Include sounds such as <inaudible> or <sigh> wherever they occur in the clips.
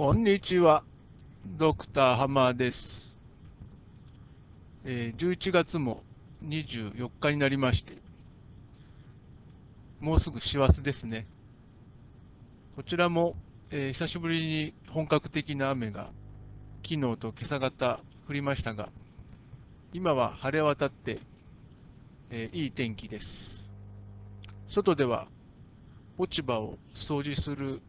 こんにちは、ドクターハマーです。えー11月も24日になりまして、もうすぐ師走ですね。こちらも、えー久しぶりに本格的な雨が昨日と今朝方降りましたが、今は晴れ渡って、えーいい天気です。外では落ち葉を掃除する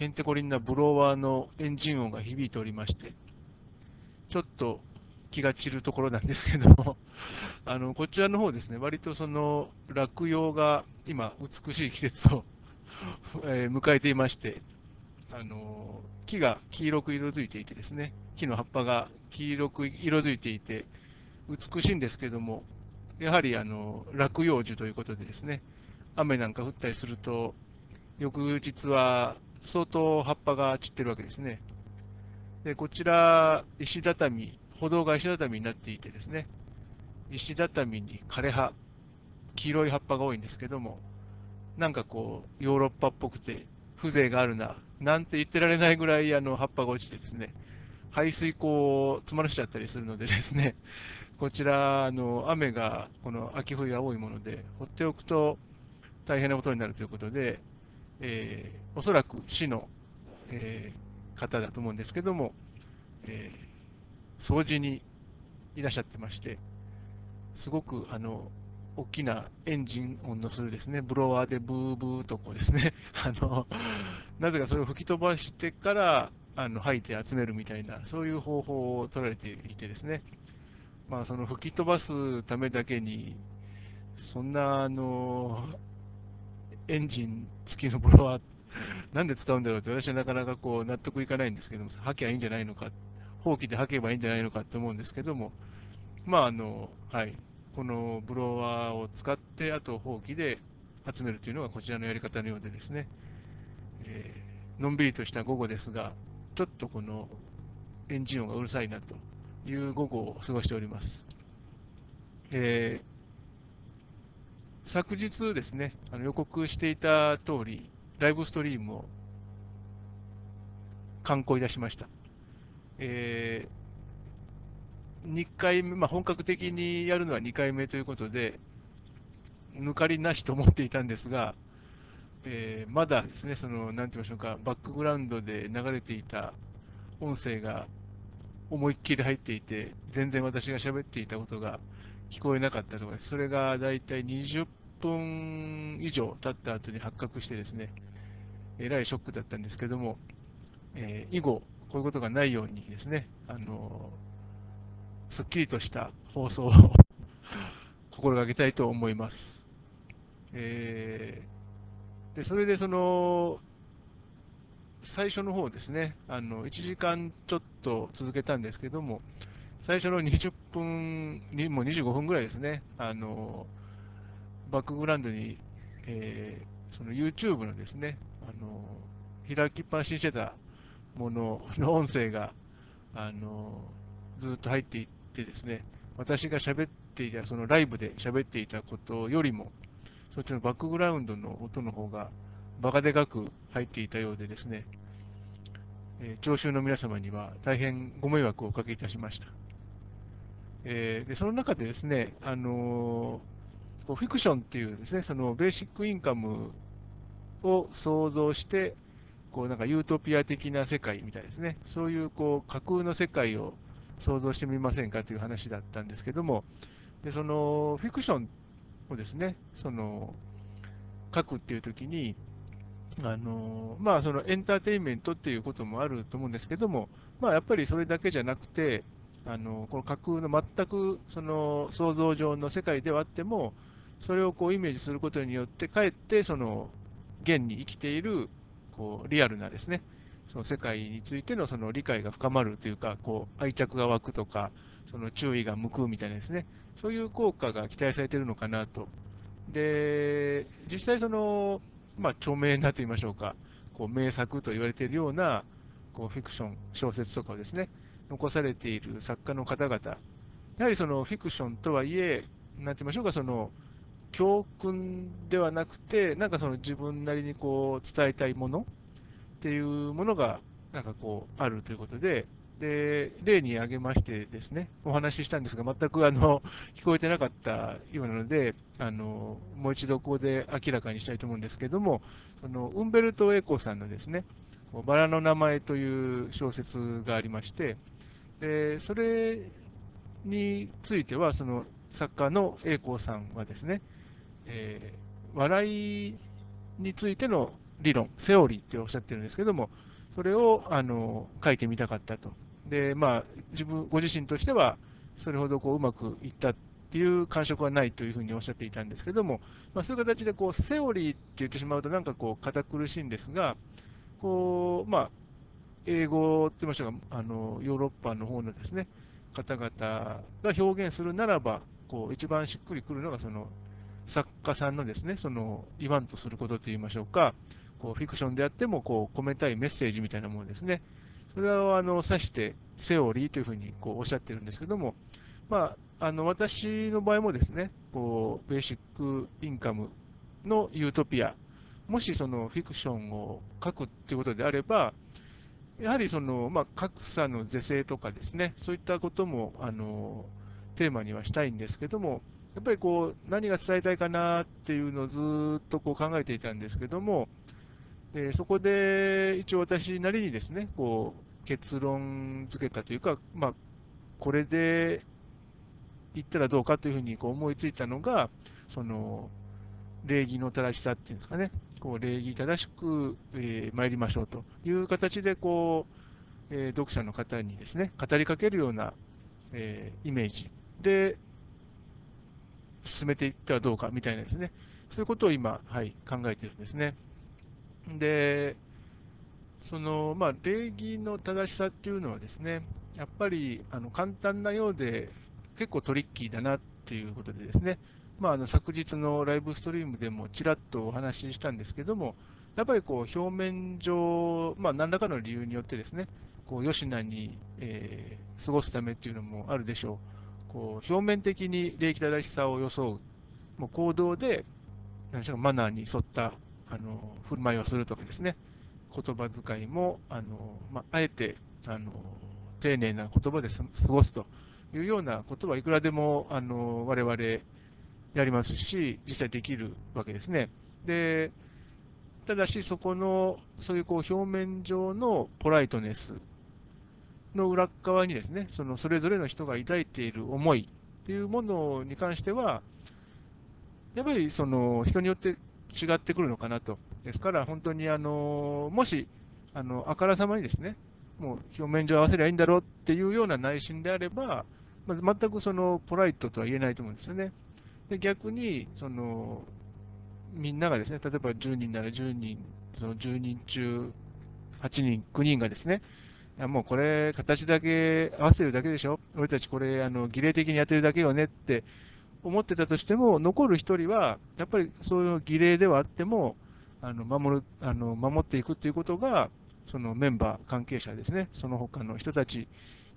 へんてこりんなブロワーのエンジン音が響いておりまして、ちょっと気が散るところなんですけども、<laughs> あのこちらの方ですね、割とその落葉が今、美しい季節を、<laughs> え迎えていまして、あの木が黄色く色づいていてですね、木の葉っぱが黄色く色づいていて、美しいんですけども、やはりあの落葉樹ということでですね、雨なんか降ったりすると、翌日は相当葉っぱが散ってるわけですね。で、こちら、石畳、歩道が石畳になっていてですね、石畳に枯葉、黄色い葉っぱが多いんですけども、なんかこう、ヨーロッパっぽくて、風情があるな、なんて言ってられないぐらいあの葉っぱが落ちてですね、排水溝を詰まらしちゃったりするのでですね、こちら、あの雨がこの秋冬が多いもので、放っておくと大変なことになるということで、えーおそらく市の、えー方だと思うんですけども、えー掃除にいらっしゃってまして、すごくあの大きなエンジン音のするですね、ブロワーでブーブーとこうですね、<laughs> あのなぜかそれを吹き飛ばしてからあの吐いて集めるみたいな、そういう方法を取られていてですね、まあ、その吹き飛ばすためだけに、そんなあのエンジン付きのブロワー、なんで使うんだろうって、私はなかなかこう納得いかないんですけども、吐きゃいいんじゃないのか、ほうきで吐けばいいんじゃないのかと思うんですけども、まああの、はい、このブロワーを使って、あとほうきで集めるというのがこちらのやり方のようでですね、えーのんびりとした午後ですが、ちょっとこのエンジン音がうるさいなという午後を過ごしております。えー昨日ですね、あの予告していた通り、ライブストリームを刊行いたしました。え2回目、まあ、本格的にやるのは2回目ということで、抜かりなしと思っていたんですが、えーまだですね、その、なんて言いましょうか、バックグラウンドで流れていた音声が思いっきり入っていて、全然私が喋っていたことが聞こえなかったとか、それがだいたい20分以上経った後に発覚してですね、えらいショックだったんですけども、えー以後、こういうことがないようにですね、あのすっきりとした放送を <laughs> 心がけたいと思います。えーでそれでその最初の方ですね、あの1時間ちょっと続けたんですけども、最初の20分に、もう25分ぐらいですね、あのバックグラウンドに、えーその YouTube のですね、あの開きっぱなしにしてたもの <laughs> の音声が、あのずっと入っていってですね、私が喋っていた、そのライブで喋っていたことよりも、そっちのバックグラウンドの音の方がバカでかく入っていたようでですね、えー聴衆の皆様には大変ご迷惑をおかけいたしました。えーでその中でですね、あのーこうフィクションっていうですね、そのベーシックインカムを想像して、こうなんかユートピア的な世界みたいですね、そういうこう架空の世界を想像してみませんかという話だったんですけども、でそのフィクションをですね、その書くっていうときに、あのまあ、そのエンターテインメントっていうこともあると思うんですけども、まあ、やっぱりそれだけじゃなくて、あのこの架空の全くその想像上の世界ではあっても、それをこうイメージすることによって、かえってその現に生きているこうリアルなですね、その世界についてのその理解が深まるというか、こう愛着が湧くとか、その注意が向くみたいなですね、そういう効果が期待されているのかなと。で、実際その、まあ、著名なと言いましょうか、こう名作と言われているようなこうフィクション、小説とかをですね、残されている作家の方々、やはりそのフィクションとはいえ、なんて言いましょうか、その教訓ではなくて、なんかその自分なりにこう伝えたいものっていうものがなんかこう、あるということで、で、例に挙げましてですね、お話ししたんですが、全くあの聞こえてなかったようなので、あのもう一度ここで明らかにしたいと思うんですけども、そのウンベルト・エコさんのですね、バラの名前という小説がありまして、でそれについては、その作家の栄光さんはですね、えー、笑いについての理論、セオリーっておっしゃってるんですけども、それをあの書いてみたかったと。で、まあ、自分、ご自身としては、それほどこううまくいったっていう感触はないというふうにおっしゃっていたんですけども、まあ、そういう形でこうセオリーって言ってしまうと、なんかこう堅苦しいんですが、こうまあ、英語って言いましたが、あのヨーロッパの方のですね方々が表現するならば、こう一番しっくりくるのが、その作家さんのですね、その言わんとすることといいましょうか、こうフィクションであってもこう込めたいメッセージみたいなものですね。それをあの指してセオリーというふうにこうおっしゃってるんですけども、まあ、あの私の場合もですね、こうベーシックインカムのユートピア、もしそのフィクションを書くっていうことであれば、やはりその、まあ、格差の是正とかですね、そういったこともあのテーマにはしたいんですけども、やっぱりこう何が伝えたいかなっていうのをずっとこう考えていたんですけども、でそこで一応私なりにですね、こう結論付けたというか、まあ、これで言ったらどうかというふうにこう思いついたのが、その礼儀の正しさっていうんですかね、こう礼儀正しく、えー、参りましょうという形でこう、えー、読者の方にですね、語りかけるような、えー、イメージ。で進めていってはどうかみたいなですね、そういうことを今、はい、考えているんですね。で、その、まあ、礼儀の正しさっていうのはですね、やっぱりあの簡単なようで結構トリッキーだなっていうことでですね、まあ、あの昨日のライブストリームでもちらっとお話ししたんですけども、やっぱりこう表面上、まあ、何らかの理由によってですね、こう吉名に、えー、過ごすためっていうのもあるでしょう。こう表面的に礼儀正しさを装う、もう行動で、何でしょうマナーに沿ったあの振る舞いをするとかですね、言葉遣いも、あのまあ、あえてあの丁寧な言葉で過ごすというようなことはいくらでもあの我々やりますし、実際できるわけですね。でただし、そこの、そういうこう表面上のポライトネスの裏側にですね、そのそれぞれの人が抱いている思いっていうものに関しては、やっぱりその人によって違ってくるのかなと。ですから、本当にあのもし、あのあからさまにですね、もう表面上合わせりゃいいんだろうっていうような内心であれば、まず全くそのポライトとは言えないと思うんですよね。で逆にその、みんながですね、例えば10人なら10人、その10人中8人、9人がですね、やもうこれ、形だけ合わせてるだけでしょ、俺たちこれ、あの儀礼的にやってるだけよねって思ってたとしても、残る1人は、やっぱりそういう儀礼ではあっても、あの守るあの守っていくということが、そのメンバー、関係者ですね、その他の人たち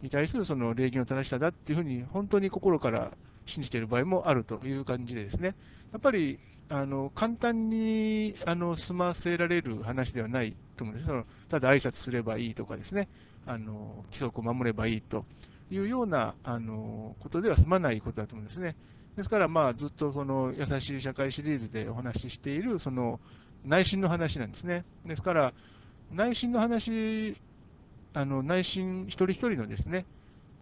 に対するその礼儀の正しさだっていうふうに、本当に心から信じている場合もあるという感じでですね、やっぱりあの簡単にあの済ませられる話ではないと思うんです。そのただ挨拶すればいいとかですね、あの規則を守ればいいというようなあのことでは済まないことだと思うんですね。ですから、まあ、ずっとこの優しい社会シリーズでお話ししている、その内心の話なんですね。ですから、内心の話、あの内心、一人一人のですね、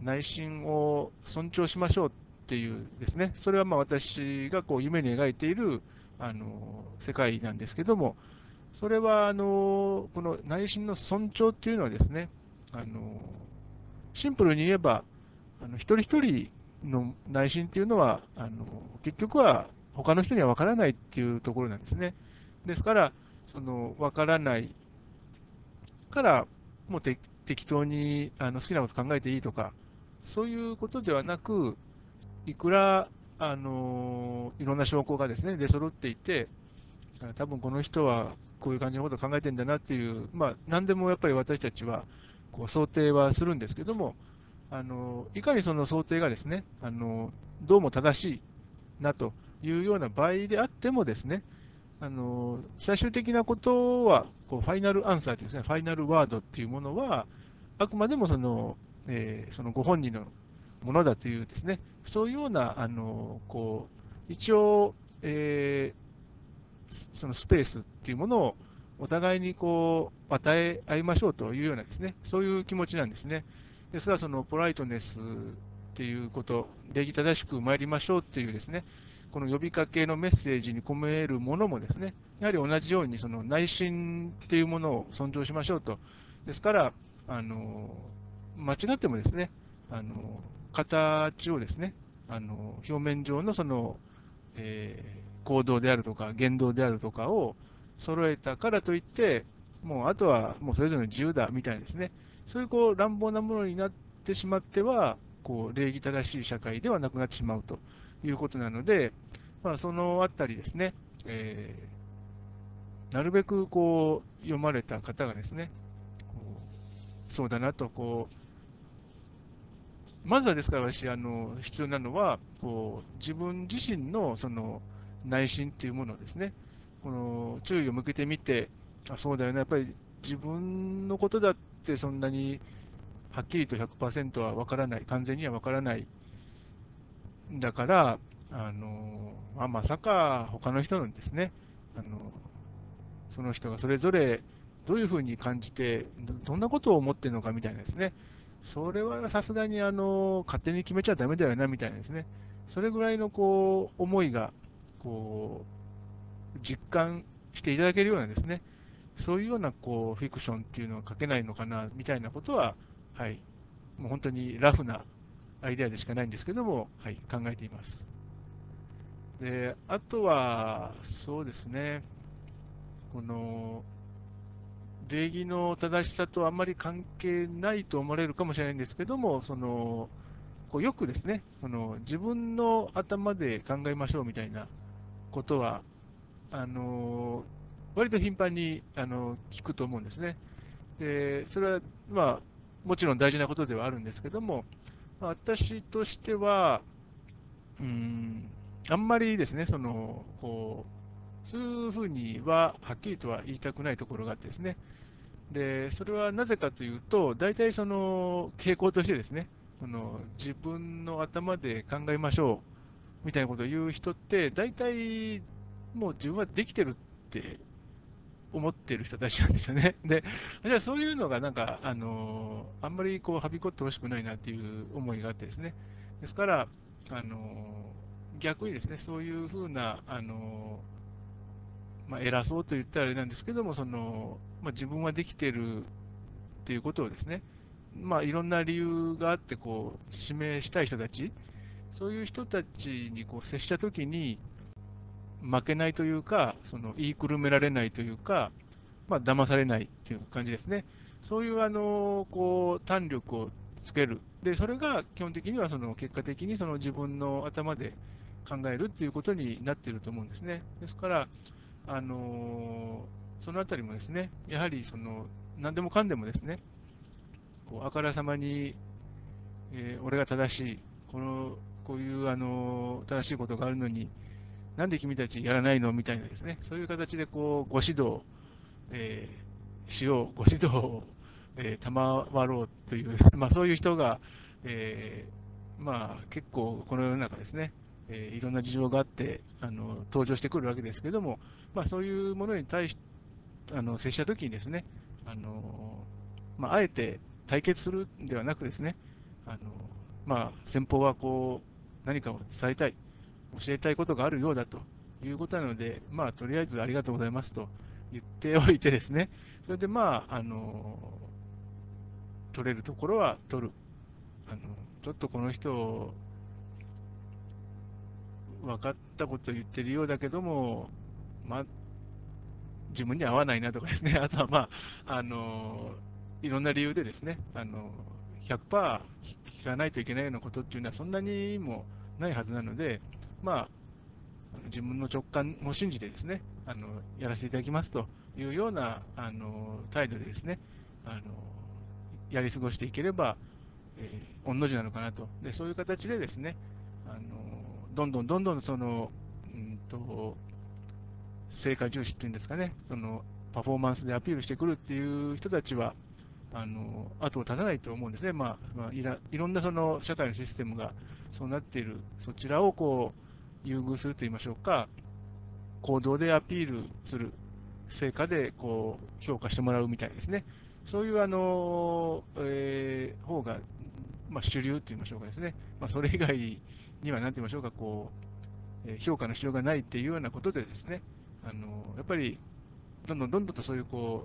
内心を尊重しましょうっていうですね、それはまあ私がこう夢に描いているあの世界なんですけども、それはあのこの内心の尊重っていうのはですね、あのシンプルに言えば、あの一人一人の内心っていうのは、あの結局は他の人には分からないっていうところなんですね。ですから、その分からないから、もう適当にあの好きなこと考えていいとか、そういうことではなく、いくらあのいろんな証拠がですね出揃っていて、多分この人はこういう感じのことを考えてるんだなっていう、まあ、何でもやっぱり私たちはこう想定はするんですけども、あのいかにその想定がですねあのどうも正しいなというような場合であってもですねあの最終的なことはこうファイナルアンサーというですね、ファイナルワードっていうものは、あくまでもその、えーそのご本人のものだというですね、そういうような、あのこう一応、えーそのスペースっていうものをお互いにこう与え合いましょうというようなですね、そういう気持ちなんですね。ですから、そのポライトネスっていうこと、礼儀正しく参りましょうっていうですね、この呼びかけのメッセージに込めるものもですね、やはり同じようにその内心っていうものを尊重しましょうと。ですから、あの間違ってもですね、あの形をですね、あの表面上のその、えー行動であるとか言動であるとかを揃えたからといって、もうあとはもうそれぞれの自由だみたいですね、そういうこう乱暴なものになってしまっては、こう礼儀正しい社会ではなくなってしまうということなので、まあ、そのあたりですね、えーなるべくこう読まれた方がですね、そうだなとこう、まずはですから私、あの必要なのはこう、自分自身のその内心っていうものをですね、この注意を向けてみて、あそうだよね、やっぱり自分のことだってそんなにはっきりと100%は分からない、完全には分からない。だから、あのまあ、まさか他の人のですね、あのその人がそれぞれどういうふうに感じて、どどんなことを思ってるのかみたいなですね、それはさすがにあの勝手に決めちゃだめだよなみたいなですね、それぐらいのこう思いがこう実感していただけるようなですね、そういうようなこうフィクションっていうのは書けないのかなみたいなことは、はい、もう本当にラフなアイデアでしかないんですけども、はい、考えています。で、あとは、そうですね、この、礼儀の正しさとあんまり関係ないと思われるかもしれないんですけども、その、こうよくですね、その自分の頭で考えましょうみたいなことは、あの割と頻繁にあの聞くと思うんですね。で、それは、まあ、もちろん大事なことではあるんですけども、ま私としては、うん、あんまりですね、その、こう、そういうふうにははっきりとは言いたくないところがあってですね、で、それはなぜかというと、大体その傾向としてですね、その自分の頭で考えましょうみたいなことを言う人って、大体もう自分はできてるって思ってる人たちなんですよね。<laughs> で、じゃあそういうのがなんか、あのあんまりこうはびこってほしくないなっていう思いがあってですね。ですから、あの逆にですね、そういうふうな、あのまあ、偉そうと言ったらあれなんですけども、そのまあ、自分はできてるっていうことをですね、まあ、いろんな理由があってこう指名したい人たち、そういう人たちにこう接したときに、負けないというか、その言いくるめられないというか、まあ騙されないという感じですね。そういうあのこう胆力をつける。で、それが基本的にはその結果的にその自分の頭で考えるっていうことになっていると思うんですね。ですから、あのそのあたりもですね、やはりその何でもかんでもですね、こうあからさまに、えー俺が正しい、このこういうあの正しいことがあるのに、なんで君たちやらないの？みたいなですね、そういう形でこうご指導、えーしよう、ご指導を、えー賜ろうという、<laughs> まあ、そういう人が、えーまあ、結構この世の中ですね、えーいろんな事情があってあの登場してくるわけですけども、まあ、そういうものに対しあの接したときにですね、あのまあ、えて対決するんではなくですね、あのまあ、先方はこう何かを伝えたい、教えたいことがあるようだということなので、まあ、とりあえずありがとうございますと言っておいてですね、それでまあ、あの取れるところは取る。あのちょっとこの人、分かったこと言ってるようだけども、まあ、自分に合わないなとかですね、<laughs> あとはまあ、あのいろんな理由でですね、あの100%聞かないといけないようなことっていうのはそんなにもないはずなので、まあ、自分の直感を信じてですね、あのやらせていただきますというようなあの態度でですね、あのやり過ごしていければ、えー、御の字なのかなと。で、そういう形でですね、あのどんどんどんどんその、うんと、成果重視っていうんですかね、そのパフォーマンスでアピールしてくるっていう人たちは、あの後を絶たないと思うんですね、まあまあ、いらいろんなその社会のシステムがそうなっている、そちらをこう優遇するといいましょうか、行動でアピールする、成果でこう評価してもらうみたいですね、そういうあの、えー、方が、まあ、主流といいましょうかですね、まあ、それ以外には何て言いましょうか、こう、えー、評価のしようがないっていうようなことでですね、あのやっぱりどんどんどんどんとそういうこ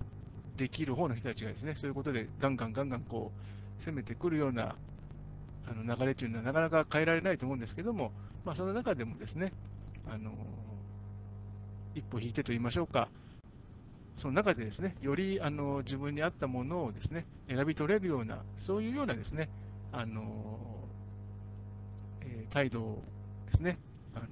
うできる方の人たちがですね、そういうことでガンガンガンガンこう攻めてくるようなあの流れというのはなかなか変えられないと思うんですけども、まあ、その中でもですね、あの一歩引いてと言いましょうか、その中でですね、よりあの自分に合ったものをですね、選び取れるような、そういうようなですね、あのえー、態度ですね、あの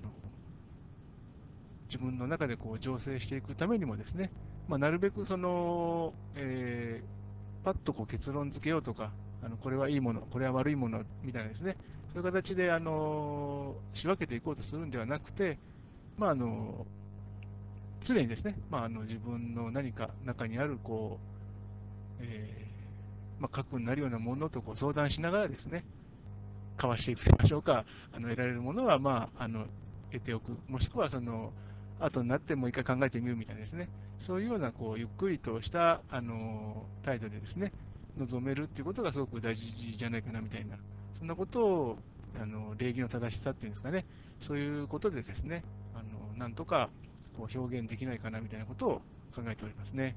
自分の中でこう醸成していくためにもですね、まあ、なるべくその、えー、パッとこう結論付けようとか、あのこれはいいもの、これは悪いものみたいなですね、そういう形であの仕分けていこうとするんではなくて、まあ、あの常にですね、まあ、あの自分の何か中にあるこう、えーまあ、核になるようなものとこう相談しながらですね、交わしていくといいましょうか、あの得られるものは、まあ、あの得ておく、もしくはその後になってもう一回考えてみるみたいなですね、そういうようなこうゆっくりとしたあの態度でですね、臨めるっていうことがすごく大事じゃないかなみたいな、そんなことをあの礼儀の正しさっていうんですかね、そういうことでですね、あのなんとかこう表現できないかなみたいなことを考えておりますね。